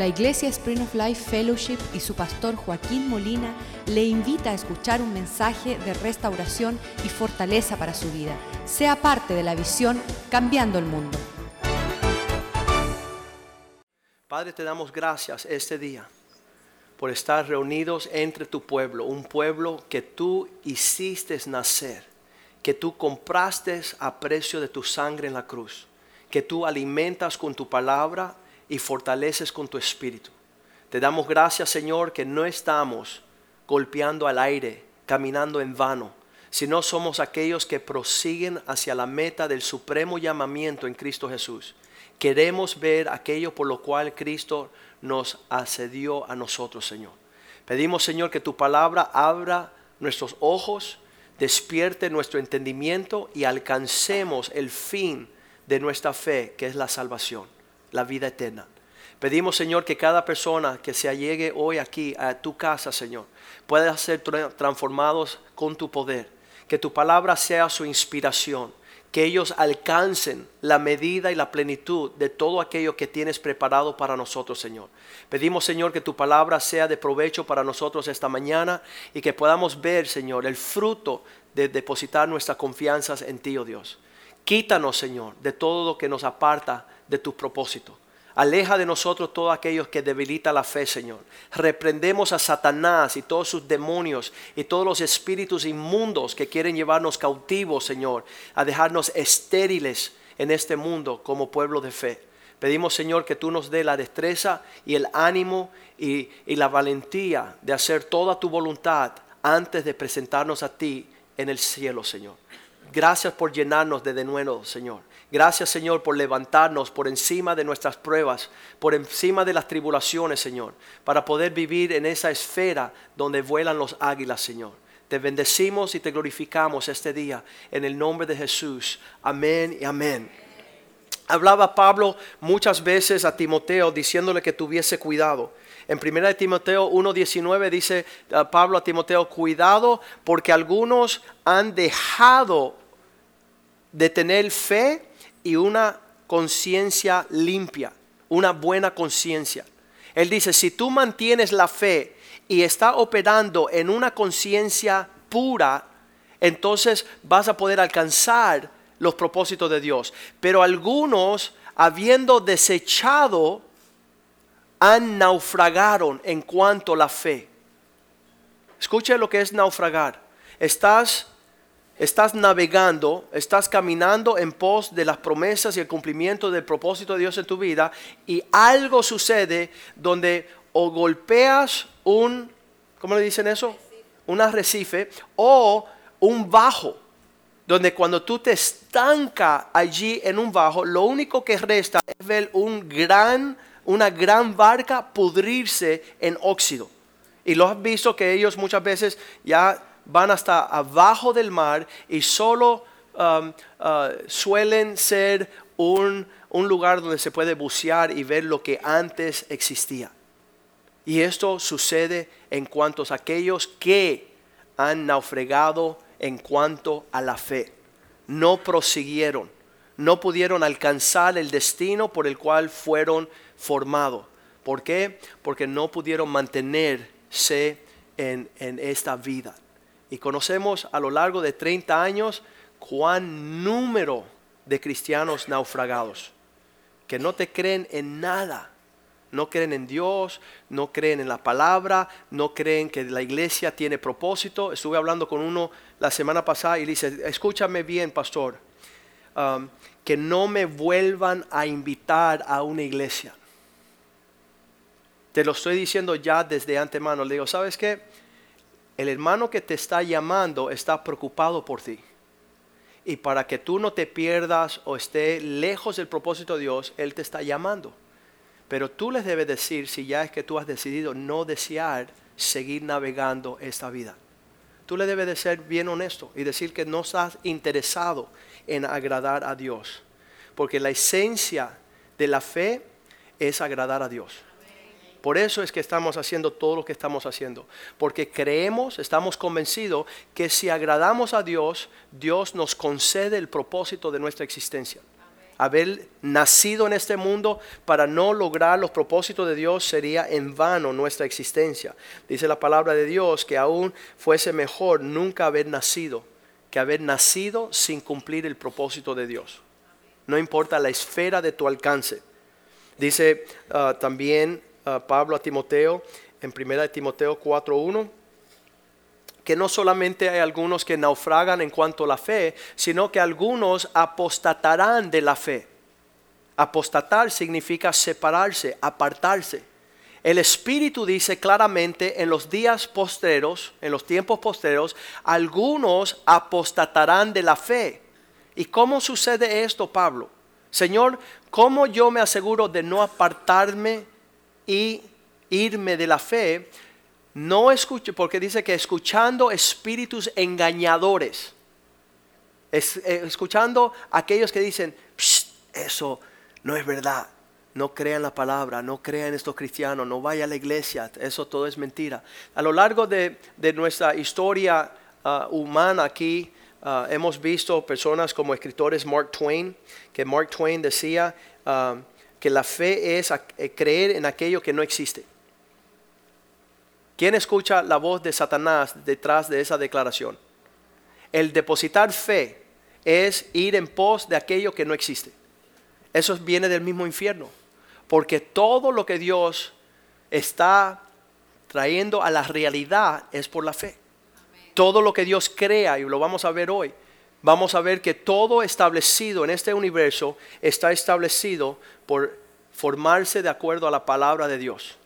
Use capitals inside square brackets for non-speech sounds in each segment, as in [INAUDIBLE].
La Iglesia Spring of Life Fellowship y su pastor Joaquín Molina le invita a escuchar un mensaje de restauración y fortaleza para su vida. Sea parte de la visión Cambiando el Mundo. Padre, te damos gracias este día por estar reunidos entre tu pueblo, un pueblo que tú hiciste nacer, que tú compraste a precio de tu sangre en la cruz, que tú alimentas con tu palabra y fortaleces con tu espíritu. Te damos gracias, Señor, que no estamos golpeando al aire, caminando en vano, sino somos aquellos que prosiguen hacia la meta del supremo llamamiento en Cristo Jesús. Queremos ver aquello por lo cual Cristo nos accedió a nosotros, Señor. Pedimos, Señor, que tu palabra abra nuestros ojos, despierte nuestro entendimiento y alcancemos el fin de nuestra fe, que es la salvación la vida eterna. Pedimos, Señor, que cada persona que se allegue hoy aquí a tu casa, Señor, pueda ser transformados con tu poder. Que tu palabra sea su inspiración. Que ellos alcancen la medida y la plenitud de todo aquello que tienes preparado para nosotros, Señor. Pedimos, Señor, que tu palabra sea de provecho para nosotros esta mañana y que podamos ver, Señor, el fruto de depositar nuestras confianzas en ti, oh Dios. Quítanos, Señor, de todo lo que nos aparta de tu propósito. Aleja de nosotros todos aquellos que debilita la fe, Señor. Reprendemos a Satanás y todos sus demonios y todos los espíritus inmundos que quieren llevarnos cautivos, Señor, a dejarnos estériles en este mundo como pueblo de fe. Pedimos, Señor, que tú nos dé la destreza y el ánimo y, y la valentía de hacer toda tu voluntad antes de presentarnos a ti en el cielo, Señor. Gracias por llenarnos de de nuevo, Señor. Gracias Señor por levantarnos por encima de nuestras pruebas, por encima de las tribulaciones Señor, para poder vivir en esa esfera donde vuelan los águilas Señor. Te bendecimos y te glorificamos este día en el nombre de Jesús. Amén y amén. Hablaba Pablo muchas veces a Timoteo diciéndole que tuviese cuidado. En 1 Timoteo 1.19 dice Pablo a Timoteo, cuidado porque algunos han dejado de tener fe y una conciencia limpia, una buena conciencia. Él dice, si tú mantienes la fe y está operando en una conciencia pura, entonces vas a poder alcanzar los propósitos de Dios. Pero algunos, habiendo desechado, han naufragaron en cuanto a la fe. Escuche lo que es naufragar. Estás estás navegando, estás caminando en pos de las promesas y el cumplimiento del propósito de Dios en tu vida y algo sucede donde o golpeas un, ¿cómo le dicen eso? Un arrecife o un bajo, donde cuando tú te estanca allí en un bajo, lo único que resta es ver un gran, una gran barca pudrirse en óxido. Y lo has visto que ellos muchas veces ya van hasta abajo del mar y solo um, uh, suelen ser un, un lugar donde se puede bucear y ver lo que antes existía. Y esto sucede en cuanto a aquellos que han naufragado en cuanto a la fe. No prosiguieron, no pudieron alcanzar el destino por el cual fueron formados. ¿Por qué? Porque no pudieron mantenerse en, en esta vida. Y conocemos a lo largo de 30 años cuán número de cristianos naufragados, que no te creen en nada, no creen en Dios, no creen en la palabra, no creen que la iglesia tiene propósito. Estuve hablando con uno la semana pasada y le dice, escúchame bien, pastor, um, que no me vuelvan a invitar a una iglesia. Te lo estoy diciendo ya desde antemano. Le digo, ¿sabes qué? El hermano que te está llamando está preocupado por ti. Y para que tú no te pierdas o esté lejos del propósito de Dios, Él te está llamando. Pero tú les debes decir si ya es que tú has decidido no desear seguir navegando esta vida. Tú le debes de ser bien honesto y decir que no estás interesado en agradar a Dios. Porque la esencia de la fe es agradar a Dios. Por eso es que estamos haciendo todo lo que estamos haciendo. Porque creemos, estamos convencidos que si agradamos a Dios, Dios nos concede el propósito de nuestra existencia. haber nacido en este mundo para no lograr los propósitos de Dios sería en vano nuestra existencia. Dice la palabra de Dios que aún fuese mejor nunca haber nacido que haber nacido sin cumplir el propósito de Dios. No importa la esfera de tu alcance. Dice ah, también Pablo a Timoteo en 1 Timoteo 4.1 que no solamente hay algunos que naufragan en cuanto a la fe, sino que algunos apostatarán de la fe. Apostatar significa separarse, apartarse. El Espíritu dice claramente en los días posteros, en los tiempos posteros, algunos apostatarán de la fe. ¿Y cómo sucede esto, Pablo? Señor, ¿cómo yo me aseguro de no apartarme y irme de la fe? No escucho, porque dice que escuchando espíritus engañadores, es, eh, escuchando aquellos que dicen, eso no es verdad, no crean la palabra, no crean estos cristianos, no vaya a la iglesia, eso todo es mentira. A lo largo de, nuestra historia ah, humana aquí, ah, hemos visto personas como escritores Mark Twain, que Mark Twain decía ah, que la fe es eh, creer en aquello que no existe. ¿Quién escucha la voz de Satanás detrás de esa declaración? El depositar fe es ir en pos de aquello que no existe. Eso viene del mismo infierno. Porque todo lo que Dios está trayendo a la realidad es por la fe. Todo lo que Dios crea, y lo vamos a ver hoy, vamos a ver que todo establecido en este universo está establecido por formarse de acuerdo a la palabra de Dios.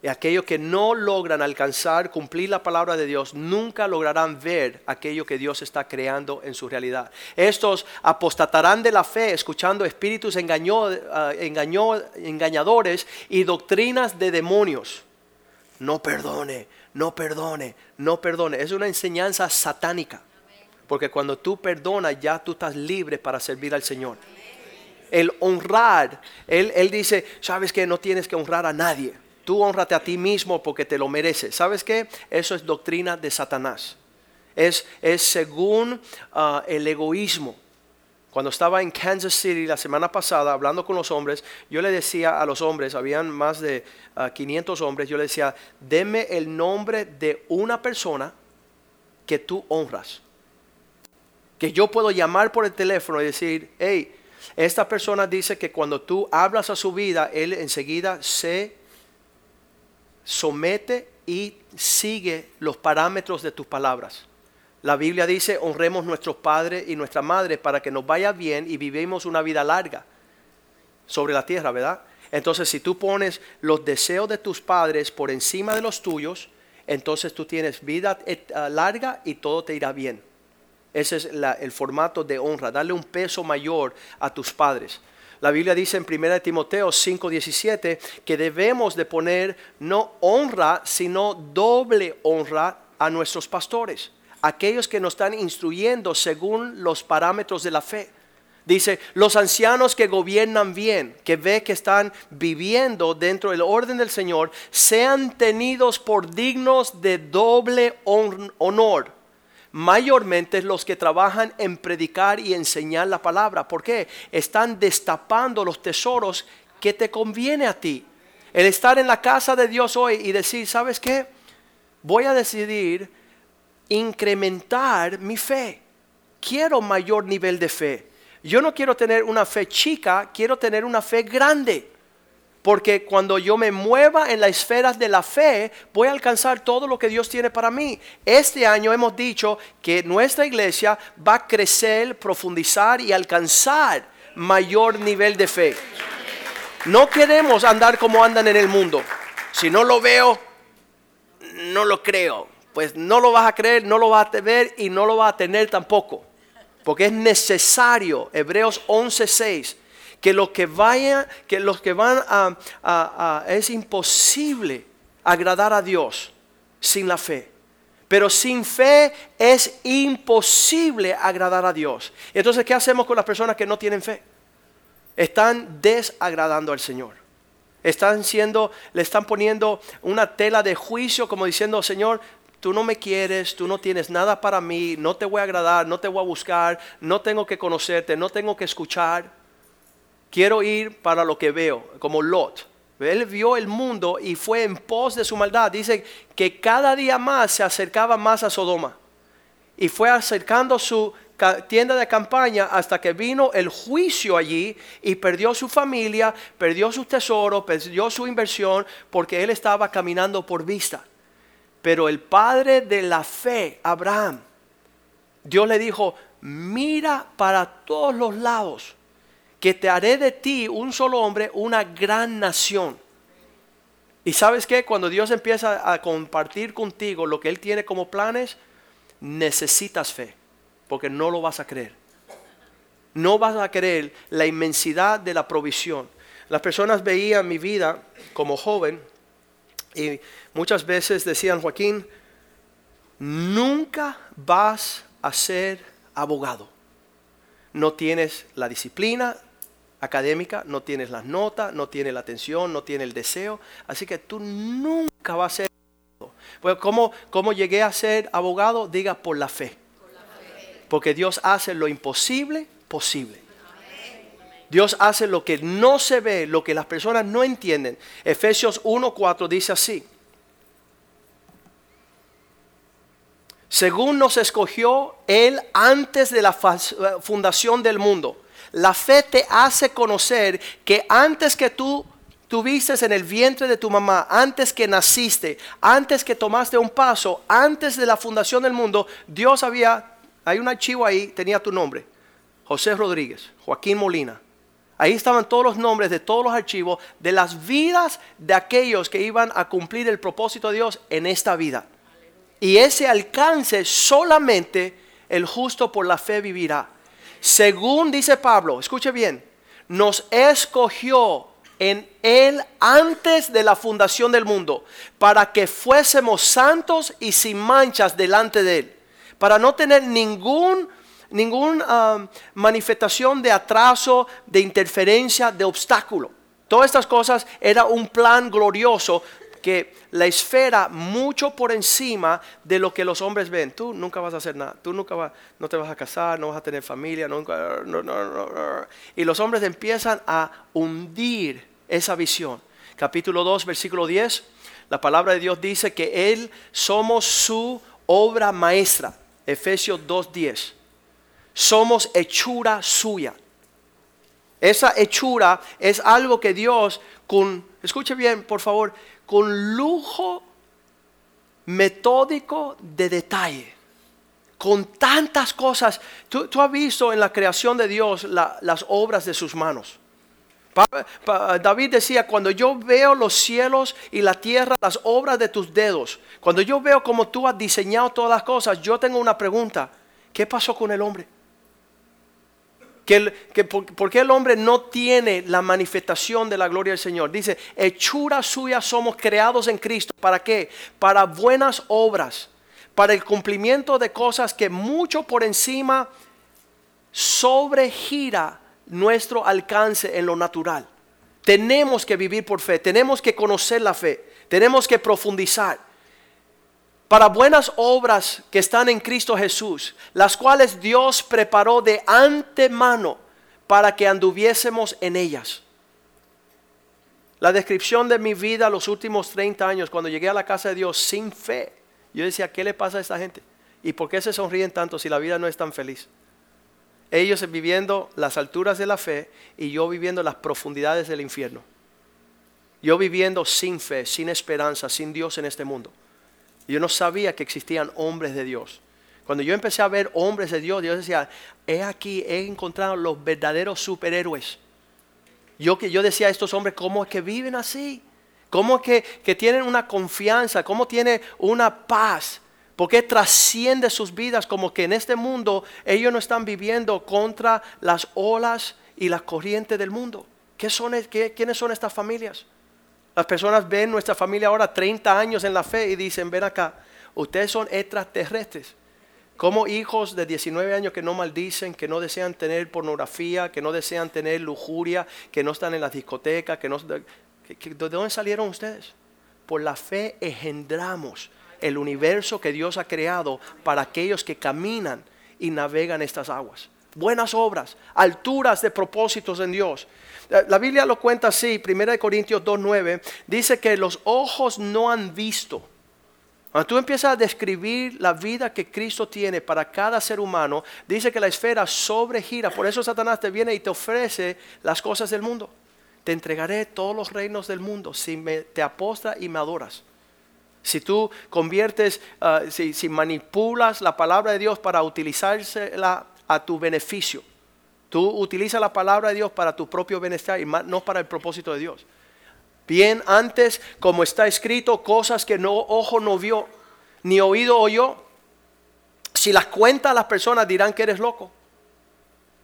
Y aquellos que no logran alcanzar, cumplir la palabra de Dios, nunca lograrán ver aquello que Dios está creando en su realidad. Estos apostatarán de la fe escuchando espíritus ah, engañadores y doctrinas de demonios. No perdone, no perdone, no perdone. Es una enseñanza satánica. Porque cuando tú perdonas ya tú estás libre para servir al Señor. El honrar, él, él dice, sabes que no tienes que honrar a nadie Tú honrate a ti mismo porque te lo mereces. ¿Sabes qué? Eso es doctrina de Satanás. Es, es según ah, el egoísmo. Cuando estaba en Kansas City la semana pasada hablando con los hombres, yo le decía a los hombres, habían más de 500 ah, hombres, yo le decía, deme el nombre de una persona que tú honras. Que yo puedo llamar por el teléfono y decir, hey, esta persona dice que cuando tú hablas a su vida, él enseguida se somete y sigue los parámetros de tus palabras. La Biblia dice, honremos nuestros padres y nuestra madre para que nos vaya bien y vivimos una vida larga sobre la tierra, ¿verdad? Entonces, si tú pones los deseos de tus padres por encima de los tuyos, entonces tú tienes vida ah, larga y todo te irá bien. Ese es el formato de honra, darle un peso mayor a tus padres. La Biblia dice en 1 Timoteo 5:17 que debemos de poner no honra, sino doble honra a nuestros pastores, aquellos que nos están instruyendo según los parámetros de la fe. Dice, los ancianos que gobiernan bien, que ve que están viviendo dentro del orden del Señor, sean tenidos por dignos de doble honor mayormente los que trabajan en predicar y enseñar la palabra. ¿Por qué? Están destapando los tesoros que te conviene a ti. El estar en la casa de Dios hoy y decir, ¿sabes qué? Voy a decidir incrementar mi fe. Quiero mayor nivel de fe. Yo no quiero tener una fe chica, quiero tener una fe grande. Porque cuando yo me mueva en las esferas de la fe, voy a alcanzar todo lo que Dios tiene para mí. Este año hemos dicho que nuestra iglesia va a crecer, profundizar y alcanzar mayor nivel de fe. No queremos andar como andan en el mundo. Si no lo veo, no lo creo. Pues no lo vas a creer, no lo vas a ver y no lo vas a tener tampoco. Porque es necesario, Hebreos 11:6 que los que vayan, que los que van a, es imposible agradar a Dios sin la fe. Pero sin fe es imposible agradar a Dios. Entonces, ¿qué hacemos con las personas que no tienen fe? Están desagradando al Señor. Están siendo, le están poniendo una tela de juicio como diciendo, Señor, tú no me quieres, tú no tienes nada para mí, no te voy a agradar, no te voy a buscar, no tengo que conocerte, no tengo que escuchar. Quiero ir para lo que veo, como Lot. Él vio el mundo y fue en pos de su maldad. Dice que cada día más se acercaba más a Sodoma. Y fue acercando su tienda de campaña hasta que vino el juicio allí y perdió su familia, perdió su tesoro, perdió su inversión porque él estaba caminando por vista. Pero el padre de la fe, Abraham, Dios le dijo, mira para todos los lados, que te haré de ti un solo hombre, una gran nación. Y sabes que cuando Dios empieza a compartir contigo lo que Él tiene como planes, necesitas fe, porque no lo vas a creer. No vas a creer la inmensidad de la provisión. Las personas veían mi vida como joven y muchas veces decían, Joaquín, nunca vas a ser abogado. No tienes la disciplina académica, no tienes las notas, no tienes la atención, no tienes el deseo. Así que tú nunca vas a ser abogado. Pues, ¿cómo, ¿Cómo llegué a ser abogado? Diga por la fe. Porque Dios hace lo imposible posible. Dios hace lo que no se ve, lo que las personas no entienden. Efesios 1:4 dice así. Según nos escogió Él antes de la fundación del mundo. La fe te hace conocer que antes que tú tuviste en el vientre de tu mamá, antes que naciste, antes que tomaste un paso, antes de la fundación del mundo, Dios había, hay un archivo ahí, tenía tu nombre. José Rodríguez, Joaquín Molina, Ahí estaban todos los nombres de todos los archivos de las vidas de aquellos que iban a cumplir el propósito de Dios en esta vida. Y ese alcance solamente el justo por la fe vivirá. Según dice Pablo, escuche bien, nos escogió en Él antes de la fundación del mundo, para que fuésemos santos y sin manchas delante de Él, para no tener ningún ninguna um, manifestación de atraso, de interferencia, de obstáculo. Todas estas cosas era un plan glorioso que la esfera mucho por encima de lo que los hombres ven. Tú nunca vas a hacer nada, tú nunca vas, no te vas a casar, no vas a tener familia, nunca, y los hombres empiezan a hundir esa visión. Capítulo 2, versículo 10, la palabra de Dios dice que Él somos su obra maestra. Efesios 2, 10 somos hechura suya. Esa hechura es algo que Dios con, escuche bien por favor, con lujo metódico de detalle, con tantas cosas. Tú, has visto en la creación de Dios las obras de sus manos. David decía, cuando yo veo los cielos y la tierra, las obras de tus dedos, cuando yo veo cómo tú has diseñado todas las cosas, yo tengo una pregunta. ¿Qué pasó con el hombre? Que, por, qué el hombre no tiene la manifestación de la gloria del Señor. Dice, hechura suya somos creados en Cristo. ¿Para qué? Para buenas obras, para el cumplimiento de cosas que mucho por encima sobregira nuestro alcance en lo natural. Tenemos que vivir por fe, tenemos que conocer la fe, tenemos que profundizar para buenas obras que están en Cristo Jesús, las cuales Dios preparó de antemano para que anduviésemos en ellas. La descripción de mi vida los últimos 30 años, cuando llegué a la casa de Dios sin fe, yo decía, ¿qué le pasa a esta gente? ¿Y por qué se sonríen tanto si la vida no es tan feliz? Ellos viviendo las alturas de la fe y yo viviendo las profundidades del infierno. Yo viviendo sin fe, sin esperanza, sin Dios en este mundo. Yo no sabía que existían hombres de Dios. Cuando yo empecé a ver hombres de Dios, Dios decía, he aquí, he encontrado los verdaderos superhéroes. Yo, yo decía a estos hombres, ¿cómo es que viven así? ¿Cómo es que, que tienen una confianza? ¿Cómo tienen una paz? Porque trasciende sus vidas como que en este mundo ellos no están viviendo contra las olas y las corrientes del mundo. ¿Qué son, qué, ¿Quiénes son estas familias? Las personas ven nuestra familia ahora 30 años en la fe y dicen, ven acá, ustedes son extraterrestres. Como hijos de 19 años que no maldicen, que no desean tener pornografía, que no desean tener lujuria, que no están en las discotecas, que no... ¿De dónde salieron ustedes? Por la fe engendramos el universo que Dios ha creado para aquellos que caminan y navegan estas aguas. Buenas obras, alturas de propósitos en Dios. La Biblia lo cuenta así, 1 Corintios 2.9, dice que los ojos no han visto. Cuando tú empiezas a describir la vida que Cristo tiene para cada ser humano, dice que la esfera sobregira. Por eso Satanás te viene y te ofrece las cosas del mundo. Te entregaré todos los reinos del mundo si me, te apostas y me adoras. Si tú conviertes, ah, si, si manipulas la palabra de Dios para utilizársela a tu beneficio Tú utilizas la palabra de Dios para tu propio bienestar y no para el propósito de Dios. Bien antes, como está escrito, cosas que no ojo no vio, ni oído oyó. Si las cuentas las personas dirán que eres loco.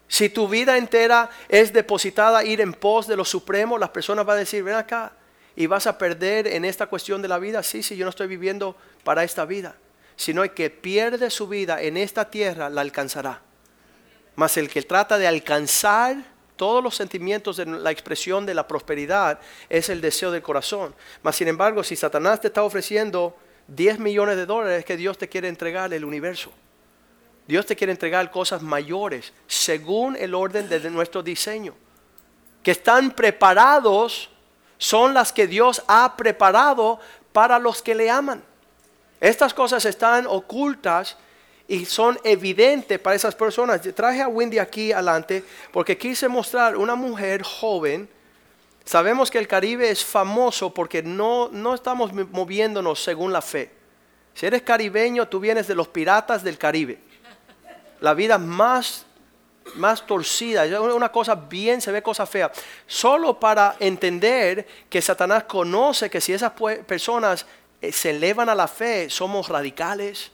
Si tu vida entera es depositada ir en pos de lo supremo, las personas van a decir, ven acá, y vas a perder en esta cuestión de la vida. Sí, sí, yo no estoy viviendo para esta vida, sino el que pierde su vida en esta tierra la alcanzará. Mas el que trata de alcanzar todos los sentimientos de la expresión de la prosperidad es el deseo del corazón. Mas sin embargo, si Satanás te está ofreciendo 10 millones de dólares, es que Dios te quiere entregar el universo. Dios te quiere entregar cosas mayores según el orden de nuestro diseño. Que están preparados son las que Dios ha preparado para los que le aman. Estas cosas están ocultas y son evidentes para esas personas. Traje a Wendy aquí adelante porque quise mostrar una mujer joven. Sabemos que el Caribe es famoso porque no, no estamos moviéndonos según la fe. Si eres caribeño, tú vienes de los piratas del Caribe. La vida más, más torcida, una cosa bien, se ve cosa fea. Solo para entender que Satanás conoce que si esas personas eh, se elevan a la fe, somos radicales,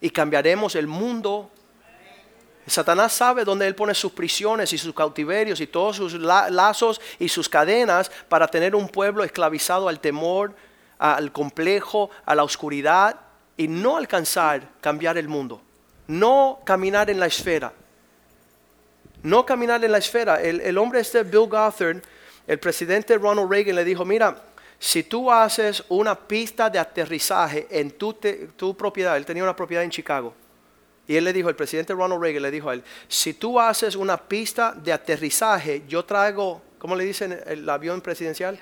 y cambiaremos el mundo. Satanás sabe dónde él pone sus prisiones y sus cautiverios y todos sus lazos y sus cadenas para tener un pueblo esclavizado al temor, al complejo, a la oscuridad y no alcanzar cambiar el mundo. No caminar en la esfera. No caminar en la esfera. El, hombre este, Bill Gothard, el presidente Ronald Reagan le dijo, mira, si tú haces una pista de aterrizaje en tu, tu, propiedad, él tenía una propiedad en Chicago, y él le dijo, el presidente Ronald Reagan le dijo a él, si tú haces una pista de aterrizaje, yo traigo, ¿cómo le dicen el avión presidencial?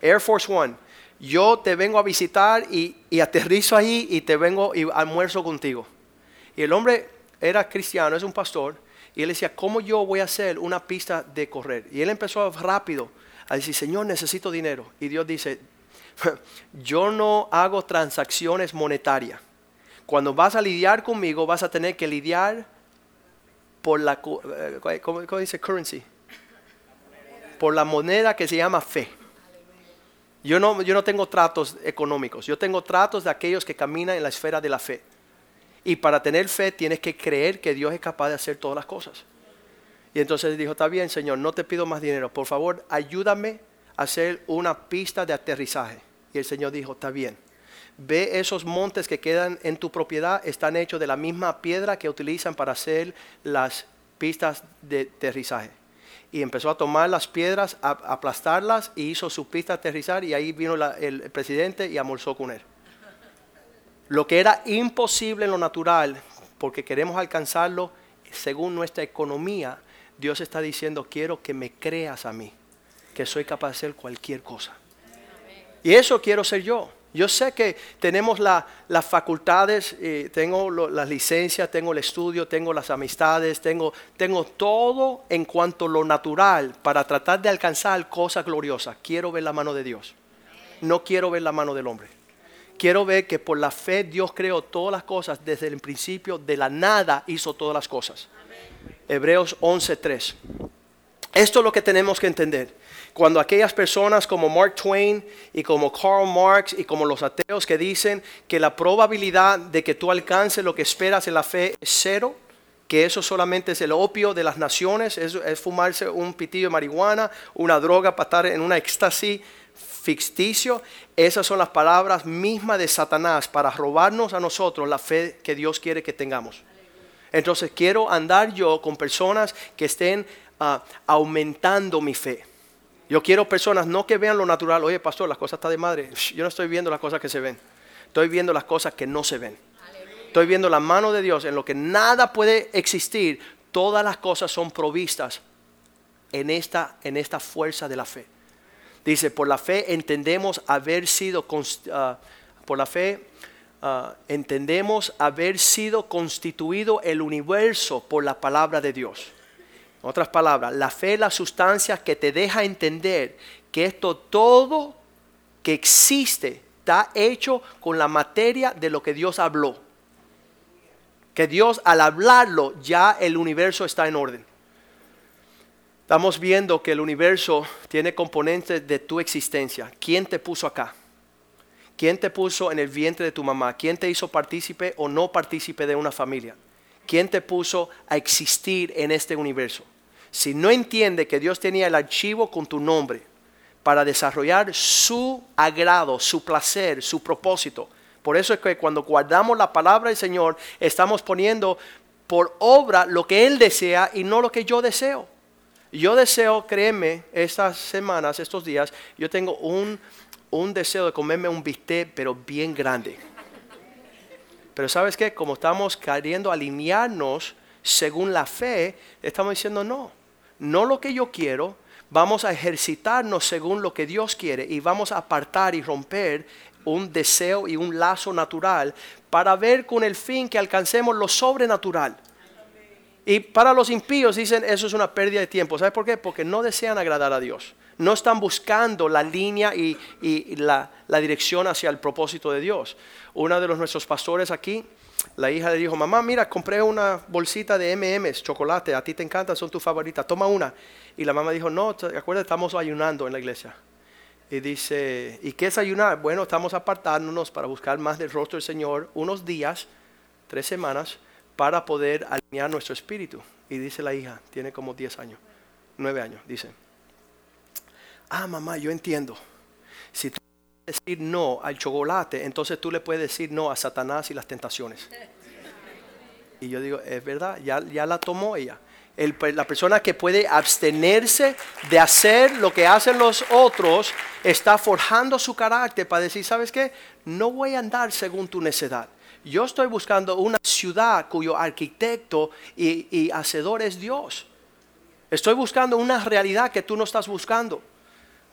Air Force One. Yo te vengo a visitar y, y aterrizo ahí y te vengo y almuerzo contigo. Y el hombre era cristiano, es un pastor, y él decía, ¿cómo yo voy a hacer una pista de correr? Y él empezó rápido a decir, Señor, necesito dinero. Y Dios dice, [LAUGHS] yo no hago transacciones monetarias. Cuando vas a lidiar conmigo, vas a tener que lidiar por la, eh, ¿cómo, dice currency? Por la moneda que se llama fe. Yo no, yo no tengo tratos económicos, yo tengo tratos de aquellos que caminan en la esfera de la fe. Y para tener fe tienes que creer que Dios es capaz de hacer todas las cosas. Y entonces dijo, está bien, Señor, no te pido más dinero. Por favor, ayúdame a hacer una pista de aterrizaje. Y el Señor dijo, está bien. Ve esos montes que quedan en tu propiedad, están hechos de la misma piedra que utilizan para hacer las pistas de aterrizaje. Y empezó a tomar las piedras, a aplastarlas y hizo su pista aterrizar y ahí vino el presidente y almorzó con él. Lo que era imposible en lo natural, porque queremos alcanzarlo según nuestra economía, Dios está diciendo, quiero que me creas a mí, que soy capaz de hacer cualquier cosa. Y eso quiero ser yo. Yo sé que tenemos las facultades, eh, tengo las licencias, tengo el estudio, tengo las amistades, tengo, tengo todo en cuanto a lo natural para tratar de alcanzar cosas gloriosas. Quiero ver la mano de Dios. No quiero ver la mano del hombre. Quiero ver que por la fe Dios creó todas las cosas desde el principio, de la nada hizo todas las cosas. Hebreos 11:3. Esto es lo que tenemos que entender. Cuando aquellas personas como Mark Twain y como Karl Marx y como los ateos que dicen que la probabilidad de que tú alcances lo que esperas en la fe es cero, que eso solamente es el opio de las naciones, es, fumarse un pitillo de marihuana, una droga para estar en una éxtasis ficticio, esas son las palabras mismas de Satanás para robarnos a nosotros la fe que Dios quiere que tengamos. Entonces quiero andar yo con personas que estén ah, aumentando mi fe. Yo quiero personas no que vean lo natural, oye pastor, las cosas están de madre, yo no estoy viendo las cosas que se ven. Estoy viendo las cosas que no se ven. Estoy viendo la mano de Dios en lo que nada puede existir. Todas las cosas son provistas en esta, en esta fuerza de la fe. Dice, por la fe entendemos haber sido, ah, por la fe ah, entendemos haber sido constituido el universo por la palabra de Dios. En otras palabras, la fe es la sustancia que te deja entender que esto todo que existe está hecho con la materia de lo que Dios habló. Que Dios al hablarlo ya el universo está en orden. Estamos viendo que el universo tiene componentes de tu existencia. ¿Quién te puso acá? ¿Quién te puso en el vientre de tu mamá? ¿Quién te hizo partícipe o no partícipe de una familia? ¿Quién te puso a existir en este universo? Si no entiende que Dios tenía el archivo con tu nombre para desarrollar su agrado, su placer, su propósito. Por eso es que cuando guardamos la palabra del Señor, estamos poniendo por obra lo que Él desea y no lo que yo deseo. Yo deseo, créeme, estas semanas, estos días, yo tengo un, deseo de comerme un bistec, pero bien grande. Pero sabes qué, como estamos queriendo alinearnos según la fe, estamos diciendo no, no lo que yo quiero, vamos a ejercitarnos según lo que Dios quiere y vamos a apartar y romper un deseo y un lazo natural para ver con el fin que alcancemos lo sobrenatural. Y para los impíos dicen eso es una pérdida de tiempo. ¿Sabes por qué? Porque no desean agradar a Dios. No están buscando la línea y, la, dirección hacia el propósito de Dios. Uno de los nuestros pastores aquí, la hija le dijo, mamá, mira, compré una bolsita de MMs, chocolate, a ti te encantan, son tus favoritas, toma una. Y la mamá dijo, no, acuérdate, estamos ayunando en la iglesia. Y dice, ¿y qué es ayunar? Bueno, estamos apartándonos para buscar más del rostro del Señor unos días, tres semanas, para poder alinear nuestro espíritu. Y dice la hija, tiene como 10 años, 9 años, dice, ah, mamá, yo entiendo. Si tú puedes decir no al chocolate, entonces tú le puedes decir no a Satanás y las tentaciones. Y yo digo, es verdad, ya, ya la tomó ella. la persona que puede abstenerse de hacer lo que hacen los otros está forjando su carácter para decir, ¿sabes qué? No voy a andar según tu necedad. Yo estoy buscando una ciudad cuyo arquitecto y, hacedor es Dios. Estoy buscando una realidad que tú no estás buscando.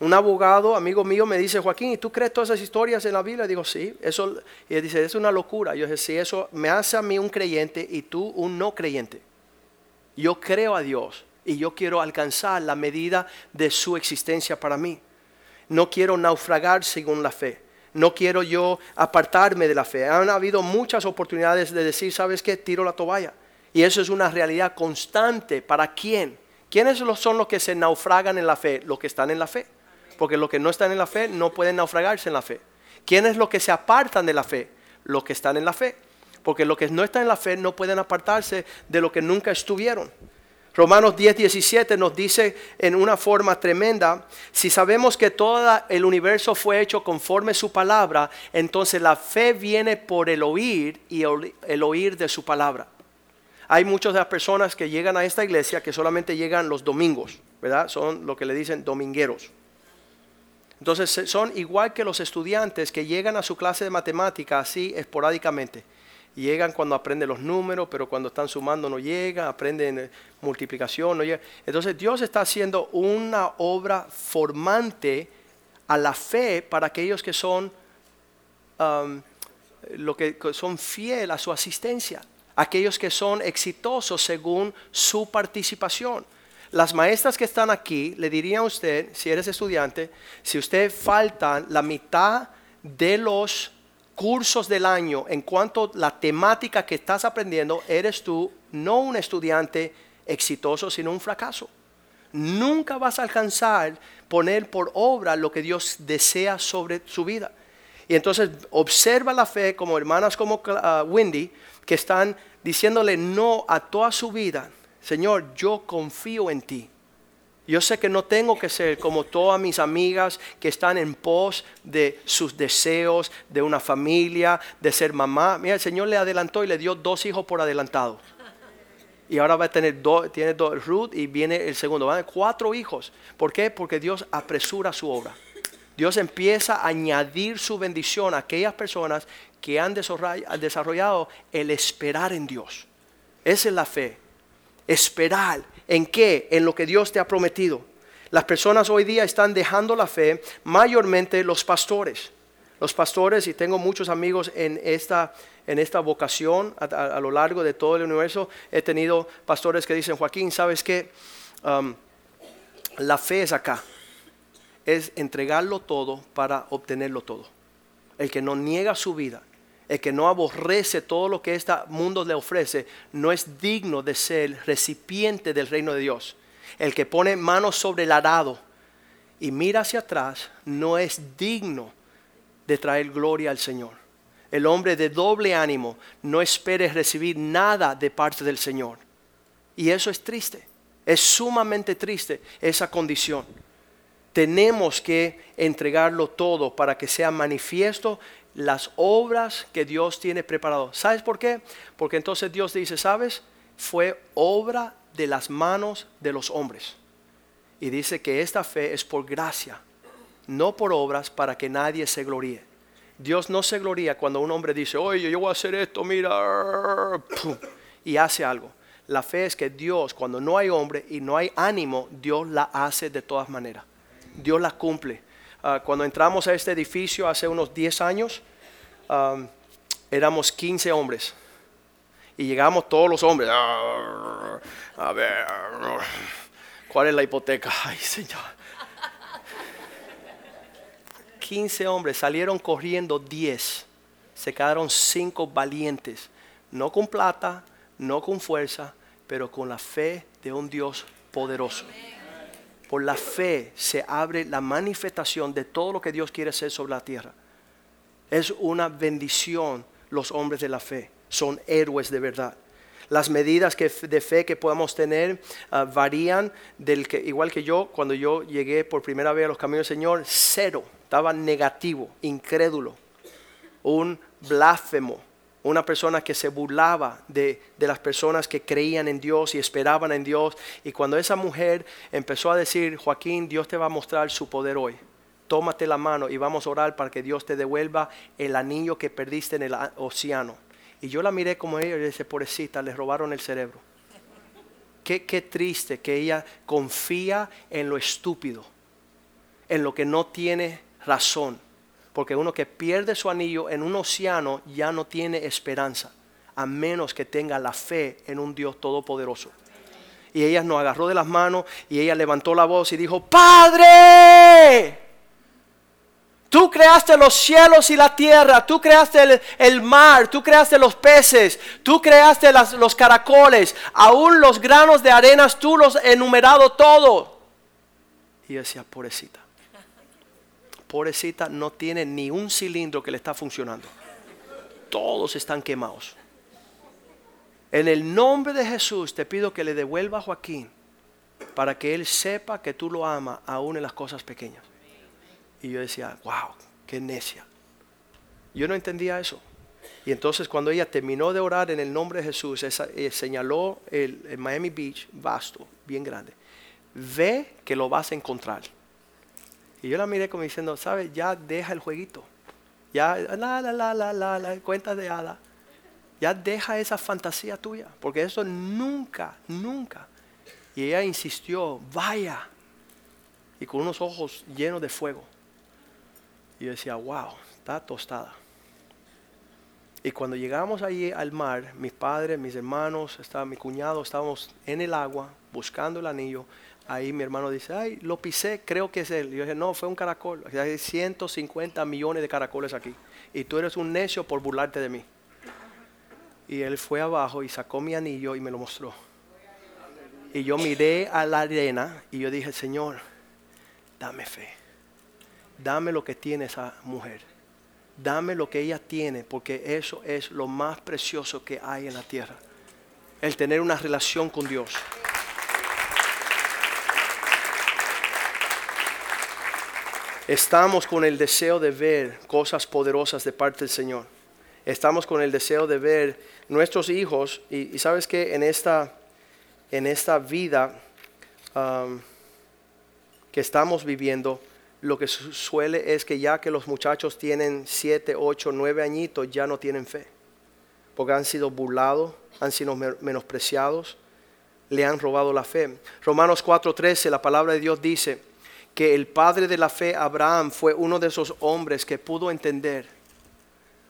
Un abogado, amigo mío, me dice, Joaquín, ¿y tú crees todas esas historias en la Biblia? digo, sí, eso, y él dice, es una locura. Yo dije, sí, eso me hace a mí un creyente y tú un no creyente. Yo creo a Dios y yo quiero alcanzar la medida de su existencia para mí. No quiero naufragar según la fe no quiero yo apartarme de la fe. Han habido muchas oportunidades de decir, ¿sabes qué? Tiro la toalla. Y eso es una realidad constante. ¿Para quién? ¿Quiénes son los que se naufragan en la fe? Los que están en la fe. Porque los que no están en la fe no pueden naufragarse en la fe. ¿Quiénes los que se apartan de la fe? Los que están en la fe. Porque los que no están en la fe no pueden apartarse de lo que nunca estuvieron. Romanos 10, 17 nos dice en una forma tremenda, si sabemos que todo el universo fue hecho conforme su palabra, entonces la fe viene por el oír y el oír de su palabra. Hay muchas de las personas que llegan a esta iglesia que solamente llegan los domingos, ¿verdad? Son lo que le dicen domingueros. Entonces son igual que los estudiantes que llegan a su clase de matemática así esporádicamente llegan cuando aprenden los números, pero cuando están sumando no llegan, aprenden eh, multiplicación, no llegan. Entonces Dios está haciendo una obra formante a la fe para aquellos que son, lo que son fiel a su asistencia, aquellos que son exitosos según su participación. Las maestras que están aquí le dirían a usted, si eres estudiante, si usted falta la mitad de los cursos del año, en cuanto a la temática que estás aprendiendo, eres tú no un estudiante exitoso, sino un fracaso. Nunca vas a alcanzar poner por obra lo que Dios desea sobre su vida. Y entonces observa la fe como hermanas como uh, Wendy, que están diciéndole no a toda su vida. Señor, yo confío en ti. Yo sé que no tengo que ser como todas mis amigas que están en pos de sus deseos, de una familia, de ser mamá. Mira, el Señor le adelantó y le dio dos hijos por adelantado. Y ahora va a tener dos, tiene dos, Ruth y viene el segundo. Van a tener cuatro hijos. ¿Por qué? Porque Dios apresura su obra. Dios empieza a añadir su bendición a aquellas personas que han desarrollado el esperar en Dios. Esa es la fe. Esperar en qué? En lo que Dios te ha prometido. Las personas hoy día están dejando la fe, mayormente los pastores. Los pastores, y tengo muchos amigos en esta, en esta vocación a, lo largo de todo el universo, he tenido pastores que dicen, Joaquín, ¿sabes qué? Um, la fe es acá, es entregarlo todo para obtenerlo todo. El que no niega su vida, el que no aborrece todo lo que este mundo le ofrece, no es digno de ser recipiente del reino de Dios. El que pone manos sobre el arado y mira hacia atrás, no es digno de traer gloria al Señor. El hombre de doble ánimo no espere recibir nada de parte del Señor. Y eso es triste. Es sumamente triste esa condición. Tenemos que entregarlo todo para que sea manifiesto las obras que Dios tiene preparado. ¿Sabes por qué? Porque entonces Dios dice, ¿sabes? Fue obra de las manos de los hombres. Y dice que esta fe es por gracia, no por obras para que nadie se gloríe. Dios no se gloría cuando un hombre dice, oye, yo voy a hacer esto, mira, y hace algo. La fe es que Dios, cuando no hay hombre y no hay ánimo, Dios la hace de todas maneras. Dios la cumple. Ah, cuando entramos a este edificio hace unos 10 años, éramos 15 hombres. Y llegamos todos los hombres. A ver, ¿cuál es la hipoteca? [LAUGHS] Ay, Señor. 15 hombres, salieron corriendo 10. Se quedaron 5 valientes. No con plata, no con fuerza, pero con la fe de un Dios poderoso. Por la fe se abre la manifestación de todo lo que Dios quiere hacer sobre la tierra. Es una bendición los hombres de la fe. Son héroes de verdad. Las medidas de fe que podamos tener ah, varían del que, igual que yo, cuando yo llegué por primera vez a los caminos del Señor, cero. Estaba negativo, incrédulo, un blasfemo una persona que se burlaba de, las personas que creían en Dios y esperaban en Dios. Y cuando esa mujer empezó a decir, Joaquín, Dios te va a mostrar su poder hoy. Tómate la mano y vamos a orar para que Dios te devuelva el anillo que perdiste en el océano. Y yo la miré como ella y dije, pobrecita, le robaron el cerebro. Qué, qué triste que ella confía en lo estúpido, en lo que no tiene razón porque uno que pierde su anillo en un océano ya no tiene esperanza, a menos que tenga la fe en un Dios todopoderoso. Y ella nos agarró de las manos y ella levantó la voz y dijo, Padre, tú creaste los cielos y la tierra, tú creaste el, mar, tú creaste los peces, tú creaste los caracoles, aún los granos de arenas, tú los enumerado todo. Y decía, pobrecita pobrecita no tiene ni un cilindro que le está funcionando. Todos están quemados. En el nombre de Jesús te pido que le devuelva a Joaquín para que él sepa que tú lo amas aún en las cosas pequeñas. Y yo decía, wow, qué necia. Yo no entendía eso. Y entonces cuando ella terminó de orar en el nombre de Jesús, eh, señaló el, el Miami Beach vasto, bien grande. Ve que lo vas a encontrar. Y yo la miré como diciendo, ¿sabes? Ya deja el jueguito. Ya, la, la, la, la, la, la, cuentas de hada. Ya deja esa fantasía tuya. Porque eso nunca, nunca. Y ella insistió, vaya. Y con unos ojos llenos de fuego. Y yo decía, wow, está tostada. Y cuando llegamos allí al mar, mis padres, mis hermanos, estaba mi cuñado, estábamos en el agua buscando el anillo ahí mi hermano dice, ay, lo pisé, creo que es él. Y yo dije, no, fue un caracol. Hay 150 millones de caracoles aquí. Y tú eres un necio por burlarte de mí. Y él fue abajo y sacó mi anillo y me lo mostró. Y yo miré a la arena y yo dije, Señor, dame fe. Dame lo que tiene esa mujer. Dame lo que ella tiene, porque eso es lo más precioso que hay en la tierra. El tener una relación con Dios. Estamos con el deseo de ver cosas poderosas de parte del Señor. Estamos con el deseo de ver nuestros hijos y, sabes que en esta, en esta vida um, que estamos viviendo, lo que su- suele es que ya que los muchachos tienen 7, 8, 9 añitos, ya no tienen fe. Porque han sido burlados, han sido me- menospreciados, le han robado la fe. Romanos 4:13, la palabra de Dios dice que el padre de la fe, Abraham, fue uno de esos hombres que pudo entender,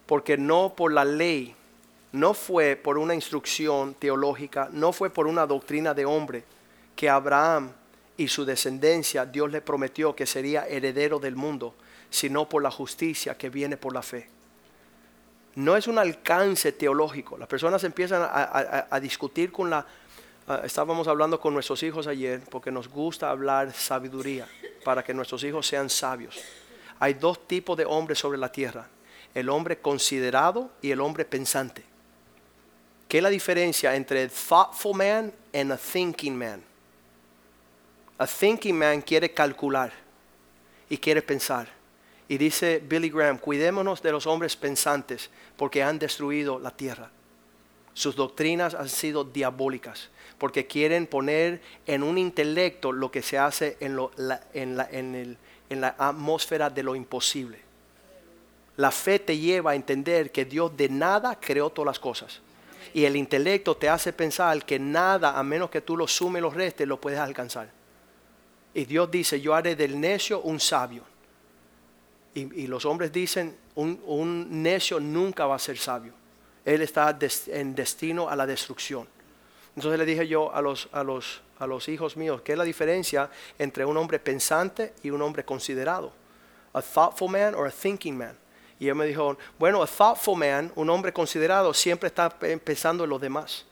porque no por la ley, no fue por una instrucción teológica, no fue por una doctrina de hombre, que Abraham y su descendencia, Dios le prometió que sería heredero del mundo, sino por la justicia que viene por la fe. No es un alcance teológico. Las personas empiezan a, discutir con la... estábamos hablando con nuestros hijos ayer porque nos gusta hablar sabiduría para que nuestros hijos sean sabios. Hay dos tipos de hombres sobre la tierra. El hombre considerado y el hombre pensante. ¿Qué es la diferencia entre a thoughtful man and a thinking man? A thinking man quiere calcular y quiere pensar. Y dice Billy Graham, cuidémonos de los hombres pensantes porque han destruido la tierra. Sus doctrinas han sido diabólicas porque quieren poner en un intelecto lo que se hace en, la, en la- en el- en la atmósfera de lo imposible. La fe te lleva a entender que Dios de nada creó todas las cosas. Y el intelecto te hace pensar que nada, a menos que tú lo sumes y lo restes, lo puedes alcanzar. Y Dios dice, yo haré del necio un sabio. Y, y los hombres dicen, un, un necio nunca va a ser sabio. Él está en destino a la destrucción. Entonces le dije yo a los, a, los, a los hijos míos, ¿qué es la diferencia entre un hombre pensante y un hombre considerado? A thoughtful man or a thinking man. Y él me dijo, bueno, a thoughtful man, un hombre considerado, siempre está pe- pensando en los demás.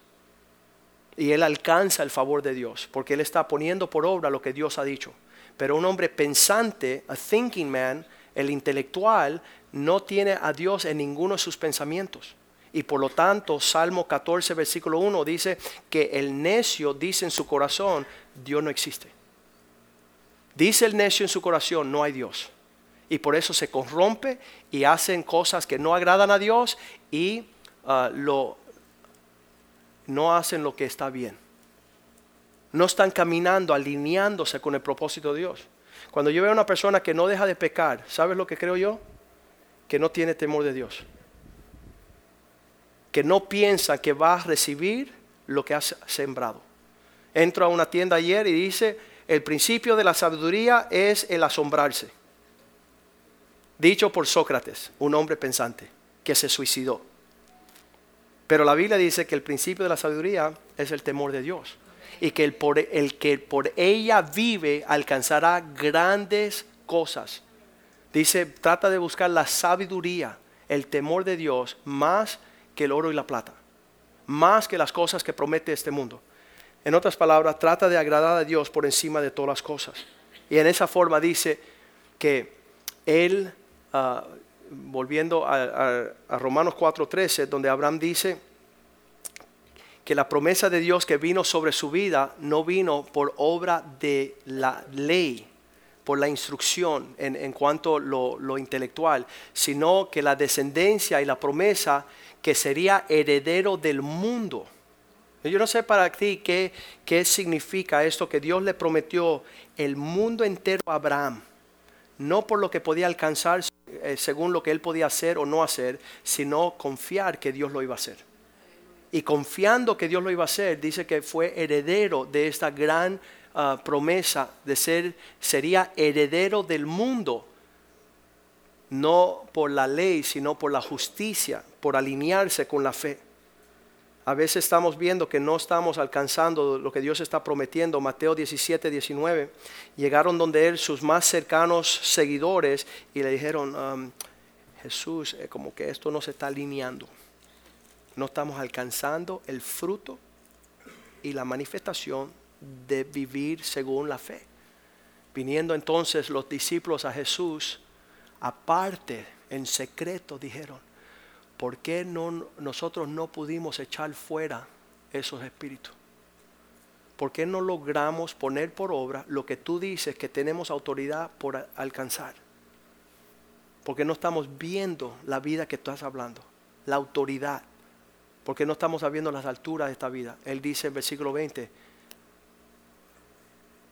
Y él alcanza el favor de Dios, porque él está poniendo por obra lo que Dios ha dicho. Pero un hombre pensante, a thinking man, el intelectual, no tiene a Dios en ninguno de sus pensamientos. Y por lo tanto, Salmo 14, versículo 1 dice que el necio dice en su corazón, Dios no existe. Dice el necio en su corazón, no hay Dios. Y por eso se corrompe y hacen cosas que no agradan a Dios y ah, lo, no hacen lo que está bien. No están caminando, alineándose con el propósito de Dios. Cuando yo veo a una persona que no deja de pecar, ¿sabes lo que creo yo? Que no tiene temor de Dios. Que no piensa que va a recibir lo que ha sembrado. Entro a una tienda ayer y dice, el principio de la sabiduría es el asombrarse. Dicho por Sócrates, un hombre pensante, que se suicidó. Pero la Biblia dice que el principio de la sabiduría es el temor de Dios. Y que el, por, el que por ella vive alcanzará grandes cosas. Dice, trata de buscar la sabiduría, el temor de Dios, más el oro y la plata. Más que las cosas que promete este mundo. En otras palabras, trata de agradar a Dios por encima de todas las cosas. Y en esa forma dice que Él, ah, volviendo a, a- a Romanos 4:13, donde Abraham dice que la promesa de Dios que vino sobre su vida no vino por obra de la ley, por la instrucción en, en cuanto lo, lo intelectual, sino que la descendencia y la promesa que sería heredero del mundo. Yo no sé para ti qué, qué significa esto que Dios le prometió el mundo entero a Abraham no por lo que podía alcanzar eh, según lo que él podía hacer o no hacer, sino confiar que Dios lo iba a hacer. Y confiando que Dios lo iba a hacer, dice que fue heredero de esta gran ah, promesa de ser, sería heredero del mundo, no por la ley, sino por la justicia, por alinearse con la fe. A veces estamos viendo que no estamos alcanzando lo que Dios está prometiendo. Mateo 17, 19. Llegaron donde él sus más cercanos seguidores y le dijeron, Jesús, eh, como que esto no se está alineando. No estamos alcanzando el fruto y la manifestación de vivir según la fe. Viniendo entonces los discípulos a Jesús, aparte, en secreto, dijeron, ¿por qué no, nosotros no pudimos echar fuera esos espíritus? ¿Por qué no logramos poner por obra lo que tú dices que tenemos autoridad por alcanzar? Porque no estamos viendo la vida que estás hablando, la autoridad. Porque no estamos sabiendo las alturas de esta vida. Él dice en versículo 20,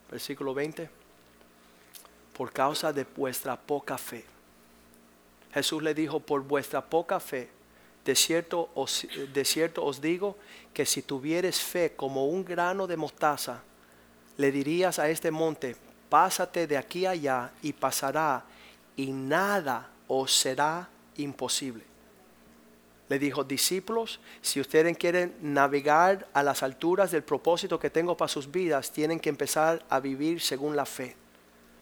versículo 20, por causa de vuestra poca fe. Jesús le dijo, por vuestra poca fe, de cierto, os, digo que si tuvieres fe como un grano de mostaza, le dirías a este monte, pásate de aquí allá y pasará, y nada os será imposible. Le dijo, discípulos, si ustedes quieren navegar a las alturas del propósito que tengo para sus vidas, tienen que empezar a vivir según la fe.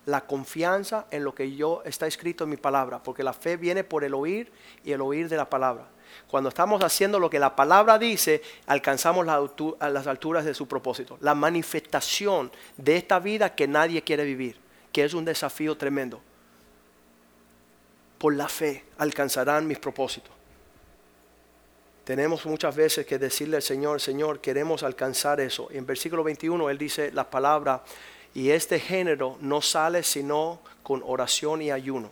La confianza en lo que yo está escrito en mi palabra, porque la fe viene por el oír y el oír de la palabra. Cuando estamos haciendo lo que la palabra dice, alcanzamos las alturas de su propósito. La manifestación de esta vida que nadie quiere vivir, que es un desafío tremendo. Por la fe alcanzarán mis propósitos. Tenemos muchas veces que decirle al Señor, Señor, queremos alcanzar eso. En versículo 21 Él dice la palabra, y este género no sale sino con oración y ayuno.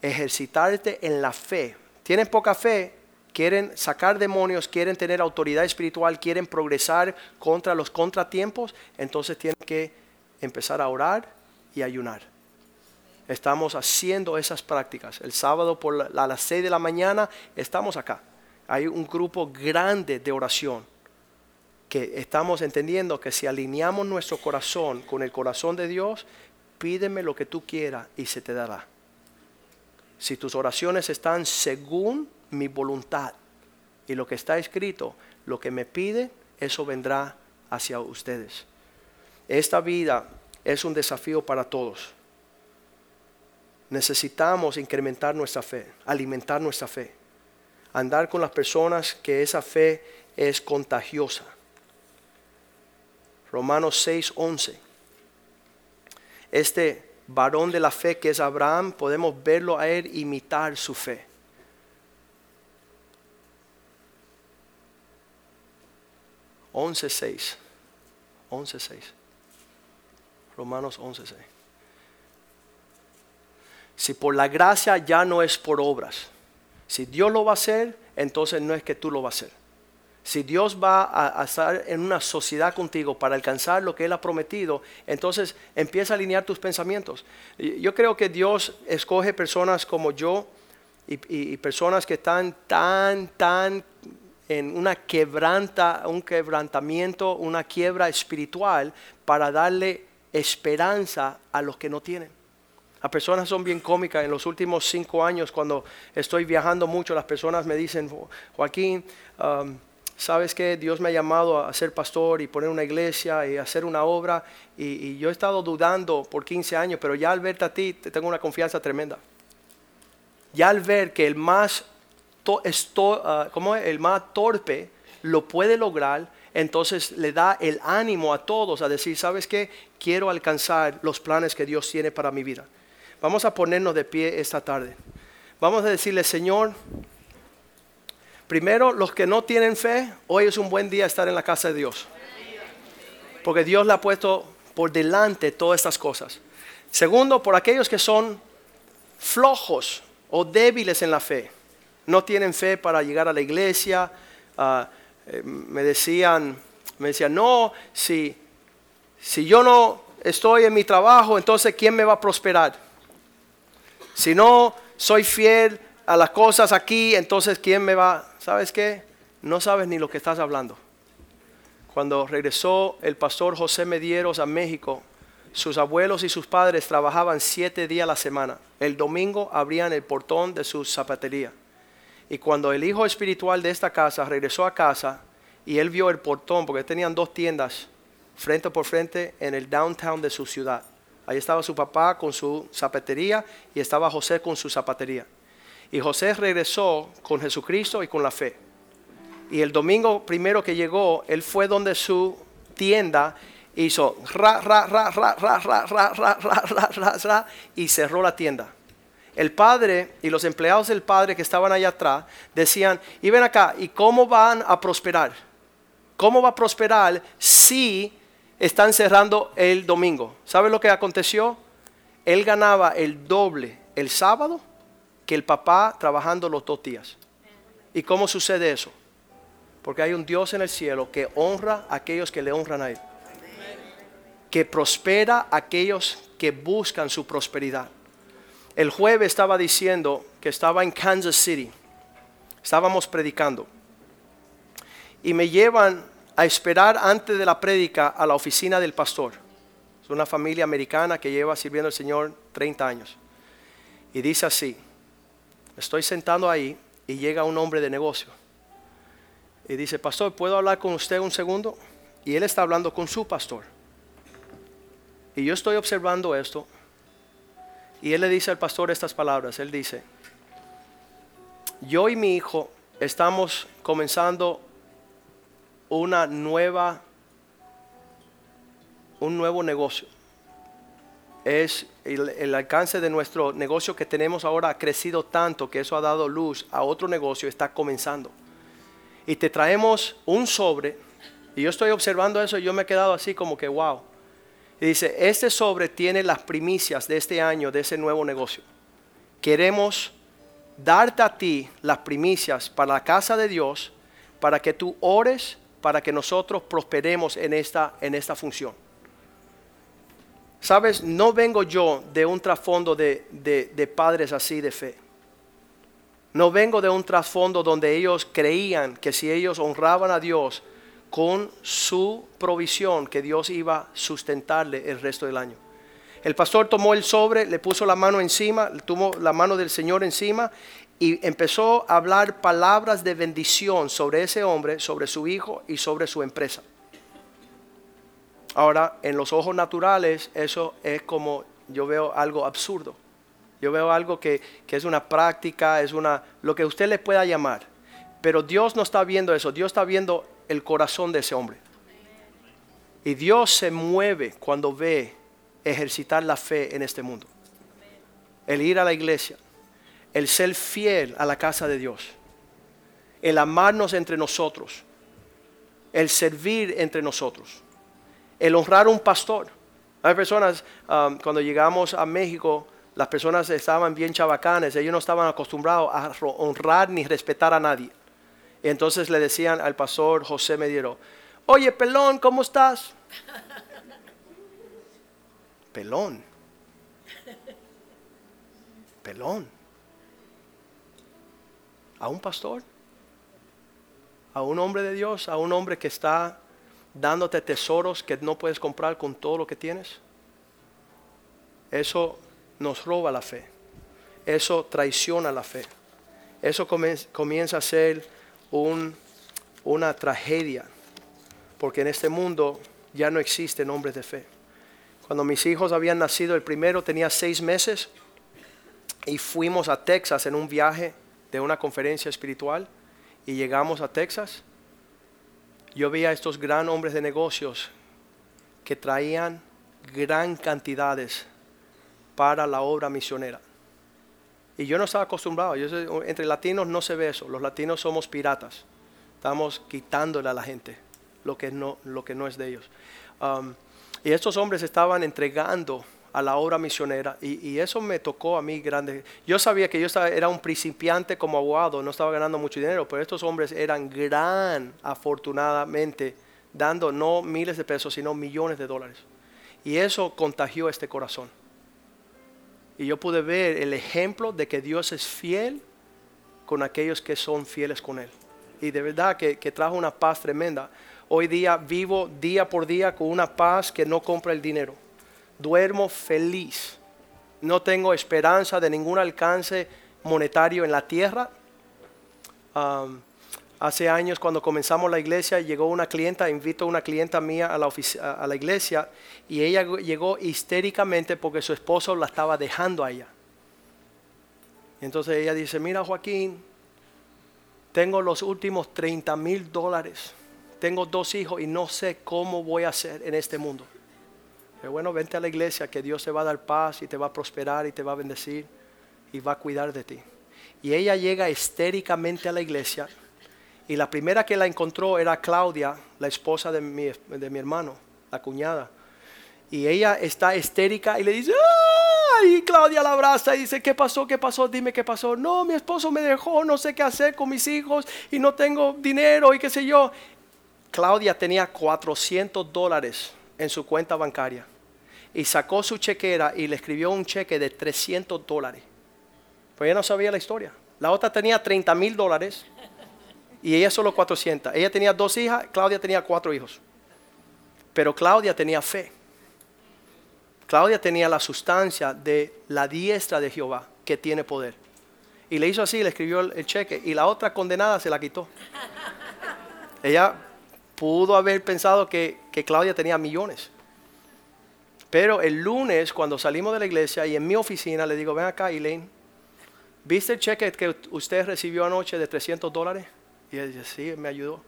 Ejercitarte en la fe. Tienen poca fe, quieren sacar demonios, quieren tener autoridad espiritual, quieren progresar contra los contratiempos, entonces tienen que empezar a orar y ayunar. Estamos haciendo esas prácticas. El sábado por a las 6 de la mañana estamos acá hay un grupo grande de oración que estamos entendiendo que si alineamos nuestro corazón con el corazón de Dios, pídeme lo que tú quieras y se te dará. Si tus oraciones están según mi voluntad y lo que está escrito, lo que me pide, eso vendrá hacia ustedes. Esta vida es un desafío para todos. Necesitamos incrementar nuestra fe, alimentar nuestra fe andar con las personas que esa fe es contagiosa. Romanos 6, 11. Este varón de la fe que es Abraham, podemos verlo a él imitar su fe. Once seis. Once seis. Romanos 11, 6. Si por la gracia ya no es por obras si Dios lo va a hacer, entonces no es que tú lo vas a hacer. Si Dios va a, estar en una sociedad contigo para alcanzar lo que Él ha prometido, entonces empieza a alinear tus pensamientos. Yo creo que Dios escoge personas como yo y, personas que están tan, tan en una quebranta, un quebrantamiento, una quiebra espiritual para darle esperanza a los que no tienen. Las personas son bien cómicas. En los últimos cinco años, cuando estoy viajando mucho, las personas me dicen, Joaquín, um, ¿sabes que Dios me ha llamado a ser pastor y poner una iglesia y hacer una obra. Y, yo he estado dudando por 15 años, pero ya al verte a ti, tengo una confianza tremenda. Ya al ver que el más, uh, el más torpe lo puede lograr, entonces le da el ánimo a todos a decir, ¿sabes qué? Quiero alcanzar los planes que Dios tiene para mi vida. Vamos a ponernos de pie esta tarde. Vamos a decirle, Señor, primero los que no tienen fe, hoy es un buen día estar en la casa de Dios. Porque Dios le ha puesto por delante todas estas cosas. Segundo, por aquellos que son flojos o débiles en la fe. No tienen fe para llegar a la iglesia. Ah, eh, me decían, me decían, no, si, si yo no estoy en mi trabajo, entonces ¿quién me va a prosperar? Si no soy fiel a las cosas aquí, entonces ¿quién me va? ¿Sabes qué? No sabes ni lo que estás hablando. Cuando regresó el pastor José Medieros a México, sus abuelos y sus padres trabajaban siete días a la semana. El domingo abrían el portón de su zapatería. Y cuando el hijo espiritual de esta casa regresó a casa y él vio el portón, porque tenían dos tiendas frente por frente en el downtown de su ciudad. Ahí estaba su papá con su zapatería y estaba José con su zapatería. Y José regresó con Jesucristo y con la fe. Y el domingo primero que llegó, él fue donde su tienda hizo ra, ra, ra, ra, ra, ra, ra, ra, ra, ra, ra, y cerró la tienda. El padre y los empleados del padre que estaban allá atrás decían, y ven acá, ¿y cómo van a prosperar? ¿Cómo va a prosperar si están cerrando el domingo. ¿Sabe lo que aconteció? Él ganaba el doble el sábado que el papá trabajando los dos días. ¿Y cómo sucede eso? Porque hay un Dios en el cielo que honra a aquellos que le honran a Él. que prospera a aquellos que buscan su prosperidad. El jueves estaba diciendo que estaba en Kansas City. Estábamos predicando. Y me llevan a esperar antes de la prédica a la oficina del pastor. Es una familia americana que lleva sirviendo al Señor 30 años. Y dice así, estoy sentado ahí y llega un hombre de negocio. Y dice, pastor, ¿puedo hablar con usted un segundo? Y él está hablando con su pastor. Y yo estoy observando esto. Y él le dice al pastor estas palabras. Él dice, yo y mi hijo estamos comenzando una nueva, un nuevo negocio. Es el, alcance de nuestro negocio que tenemos ahora ha crecido tanto que eso ha dado luz a otro negocio, está comenzando. Y te traemos un sobre, y yo estoy observando eso y yo me he quedado así como que, wow. Y dice, este sobre tiene las primicias de este año, de ese nuevo negocio. Queremos darte a ti las primicias para la casa de Dios, para que tú ores para que nosotros prosperemos en esta, en esta función. Sabes, no vengo yo de un trasfondo de, de padres así de fe. No vengo de un trasfondo donde ellos creían que si ellos honraban a Dios con su provisión, que Dios iba a sustentarle el resto del año. El pastor tomó el sobre, le puso la mano encima, tomó la mano del Señor encima y empezó a hablar palabras de bendición sobre ese hombre, sobre su hijo y sobre su empresa. Ahora, en los ojos naturales, eso es como yo veo algo absurdo. Yo veo algo que, que, es una práctica, es una, lo que usted le pueda llamar. Pero Dios no está viendo eso, Dios está viendo el corazón de ese hombre. Y Dios se mueve cuando ve ejercitar la fe en este mundo. El ir a la iglesia, el ser fiel a la casa de Dios, el amarnos entre nosotros, el servir entre nosotros, el honrar a un pastor. Hay personas, um, cuando llegamos a México, las personas estaban bien chabacanes, ellos no estaban acostumbrados a honrar ni respetar a nadie. entonces le decían al pastor José Mediero, oye, pelón, ¿cómo estás? [LAUGHS] pelón. [LAUGHS] Pelón a un pastor, a un hombre de Dios, a un hombre que está dándote tesoros que no puedes comprar con todo lo que tienes. Eso nos roba la fe. Eso traiciona la fe. Eso comienza a ser un, una tragedia. Porque en este mundo ya no existen hombres de fe. Cuando mis hijos habían nacido, el primero tenía seis meses y fuimos a Texas en un viaje de una conferencia espiritual y llegamos a Texas, yo vi a estos gran hombres de negocios que traían gran cantidades para la obra misionera. Y yo no estaba acostumbrado, yo entre latinos no se ve eso, los latinos somos piratas, estamos quitándole a la gente lo que no, lo que no es de ellos. Um, y estos hombres estaban entregando a la obra misionera y, eso me tocó a mí grande. Yo sabía que yo era un principiante como abogado, no estaba ganando mucho dinero, pero estos hombres eran gran, afortunadamente, dando no miles de pesos, sino millones de dólares. Y eso contagió este corazón. Y yo pude ver el ejemplo de que Dios es fiel con aquellos que son fieles con Él. Y de verdad que trajo una paz tremenda. Hoy día vivo día por día con una paz que no compra el dinero duermo feliz. No tengo esperanza de ningún alcance monetario en la tierra. hace años cuando comenzamos la iglesia llegó una clienta, invito a una clienta mía a la, a la iglesia y ella llegó histéricamente porque su esposo la estaba dejando a ella. Entonces ella dice, mira Joaquín, tengo los últimos 30 mil dólares, tengo dos hijos y no sé cómo voy a hacer en este mundo bueno, vente a la iglesia que Dios te va a dar paz y te va a prosperar y te va a bendecir y va a cuidar de ti. Y ella llega histéricamente a la iglesia y la primera que la encontró era Claudia, la esposa de mi, de mi hermano, la cuñada. Y ella está histérica y le dice, ¡ay! Claudia la abraza y dice, ¿qué pasó? ¿Qué pasó? Dime qué pasó. No, mi esposo me dejó, no sé qué hacer con mis hijos y no tengo dinero y qué sé yo. Claudia tenía 400 dólares en su cuenta bancaria y sacó su chequera y le escribió un cheque de 300 dólares. Pues ella no sabía la historia. La otra tenía 30 mil dólares y ella solo 400. Ella tenía dos hijas, Claudia tenía cuatro hijos. Pero Claudia tenía fe. Claudia tenía la sustancia de la diestra de Jehová que tiene poder. Y le hizo así, le escribió el, cheque y la otra condenada se la quitó. Ella pudo haber pensado que, que Claudia tenía millones. Pero el lunes, cuando salimos de la iglesia y en mi oficina, le digo, ven acá, Elaine, ¿viste el cheque que usted recibió anoche de 300 dólares? Y ella dice, sí, me ayudó.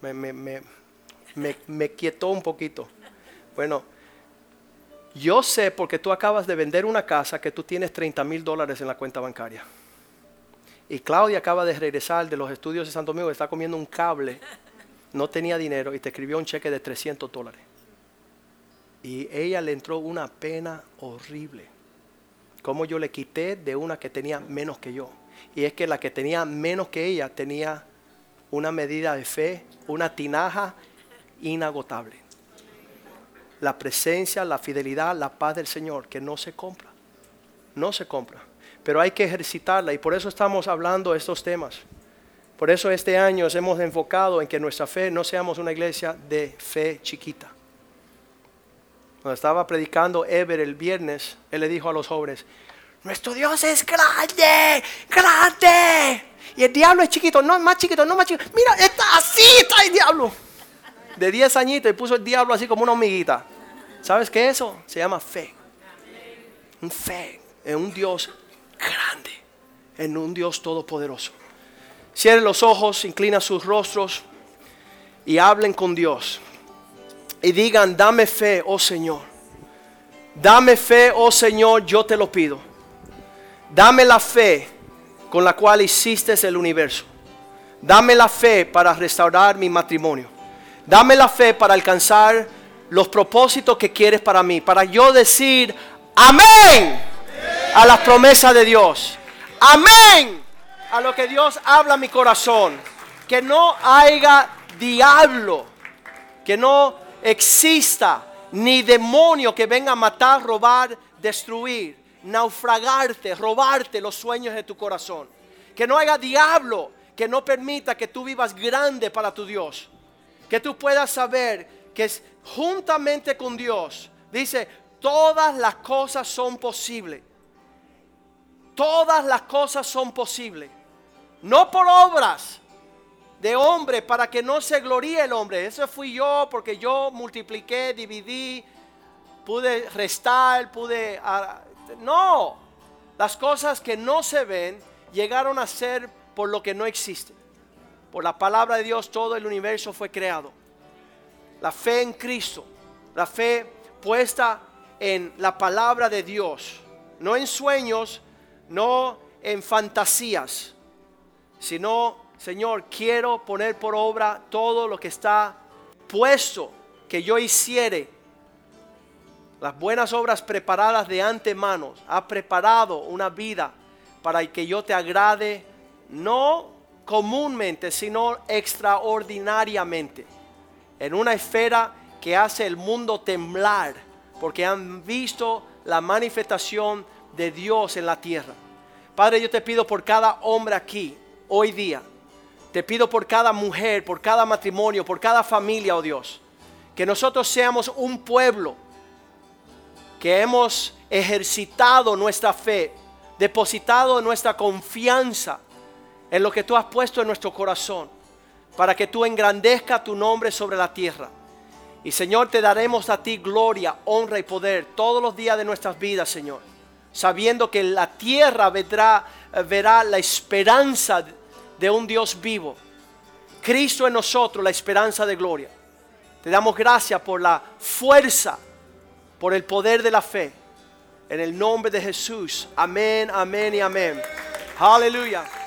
Me, me, me, me, quietó un poquito. Bueno, yo sé porque tú acabas de vender una casa que tú tienes 30 mil dólares en la cuenta bancaria. Y Claudia acaba de regresar de los estudios de Santo Domingo, está comiendo un cable, no tenía dinero y te escribió un cheque de 300 dólares. Y ella le entró una pena horrible. Como yo le quité de una que tenía menos que yo. Y es que la que tenía menos que ella tenía una medida de fe, una tinaja inagotable. La presencia, la fidelidad, la paz del Señor, que no se compra. No se compra. Pero hay que ejercitarla y por eso estamos hablando de estos temas. Por eso este año nos hemos enfocado en que nuestra fe no seamos una iglesia de fe chiquita. Cuando estaba predicando Ever el viernes, él le dijo a los jóvenes, nuestro Dios es grande, grande. Y el diablo es chiquito, no más chiquito, no más chiquito. Mira, está así, está el diablo. De 10 añitos y puso el diablo así como una hormiguita. ¿Sabes qué es eso? Se llama fe. Un fe en un Dios grande, en un Dios todopoderoso. Cierren los ojos, inclina sus rostros y hablen con Dios y digan, dame fe, oh Señor. Dame fe, oh Señor, yo te lo pido. Dame la fe con la cual hiciste el universo. Dame la fe para restaurar mi matrimonio. Dame la fe para alcanzar los propósitos que quieres para mí. Para yo decir amén a las promesas de Dios. Amén a lo que Dios habla mi corazón. Que no haya diablo. Que no exista ni demonio que venga a matar, robar, destruir, naufragarte, robarte los sueños de tu corazón. Que no haya diablo que no permita que tú vivas grande para tu Dios. Que tú puedas saber que es juntamente con Dios, dice, todas las cosas son posibles. Todas las cosas son posibles. No por obras, de hombre para que no se gloríe el hombre. Eso fui yo porque yo multipliqué, dividí, pude restar, pude... Ah, no, las cosas que no se ven llegaron a ser por lo que no existe. Por la palabra de Dios todo el universo fue creado. La fe en Cristo, la fe puesta en la palabra de Dios, no en sueños, no en fantasías, sino Señor, quiero poner por obra todo lo que está puesto que yo hiciere. Las buenas obras preparadas de antemano. Ha preparado una vida para que yo te agrade, no comúnmente, sino extraordinariamente. En una esfera que hace el mundo temblar, porque han visto la manifestación de Dios en la tierra. Padre, yo te pido por cada hombre aquí, hoy día, te pido por cada mujer, por cada matrimonio, por cada familia, oh Dios, que nosotros seamos un pueblo que hemos ejercitado nuestra fe, depositado nuestra confianza en lo que tú has puesto en nuestro corazón, para que tú engrandezca tu nombre sobre la tierra. Y Señor, te daremos a ti gloria, honra y poder todos los días de nuestras vidas, Señor, sabiendo que la tierra verá la esperanza de un Dios vivo. Cristo en nosotros, la esperanza de gloria. Te damos gracias por la fuerza, por el poder de la fe. En el nombre de Jesús. Amén, amén y amén. Aleluya.